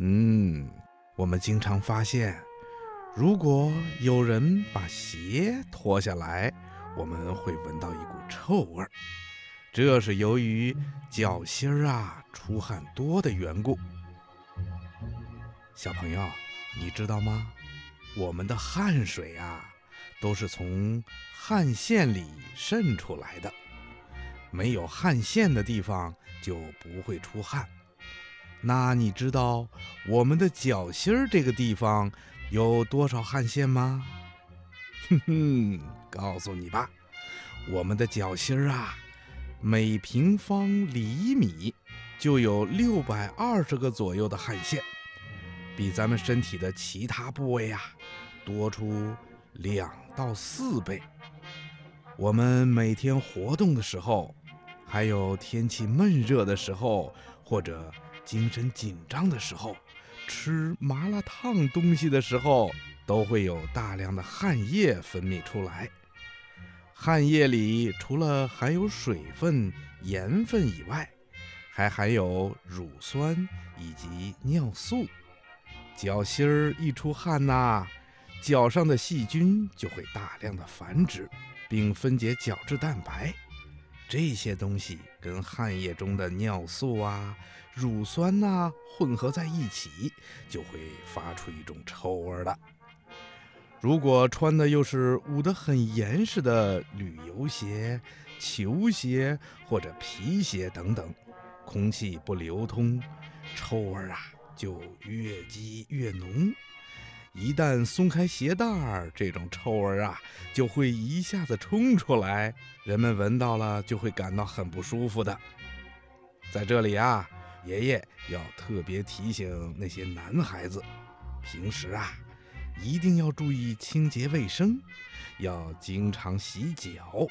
嗯，我们经常发现，如果有人把鞋脱下来，我们会闻到一股臭味儿，这是由于脚心儿啊出汗多的缘故。小朋友，你知道吗？我们的汗水啊，都是从汗腺里渗出来的。没有汗腺的地方就不会出汗。那你知道我们的脚心儿这个地方有多少汗腺吗？哼哼，告诉你吧，我们的脚心儿啊，每平方厘米就有六百二十个左右的汗腺，比咱们身体的其他部位啊多出两到四倍。我们每天活动的时候，还有天气闷热的时候，或者精神紧张的时候，吃麻辣烫东西的时候，都会有大量的汗液分泌出来。汗液里除了含有水分、盐分以外，还含有乳酸以及尿素。脚心儿一出汗呐，脚上的细菌就会大量的繁殖。并分解角质蛋白，这些东西跟汗液中的尿素啊、乳酸呐混合在一起，就会发出一种臭味了。如果穿的又是捂得很严实的旅游鞋、球鞋或者皮鞋等等，空气不流通，臭味啊就越积越浓。一旦松开鞋带儿，这种臭味啊就会一下子冲出来，人们闻到了就会感到很不舒服的。在这里啊，爷爷要特别提醒那些男孩子，平时啊一定要注意清洁卫生，要经常洗脚，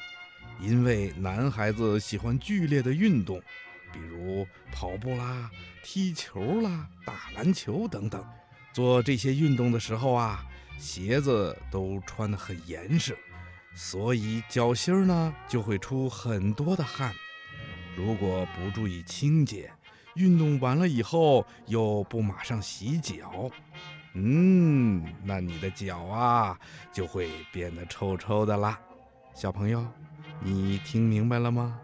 因为男孩子喜欢剧烈的运动，比如跑步啦、踢球啦、打篮球等等。做这些运动的时候啊，鞋子都穿得很严实，所以脚心儿呢就会出很多的汗。如果不注意清洁，运动完了以后又不马上洗脚，嗯，那你的脚啊就会变得臭臭的啦。小朋友，你听明白了吗？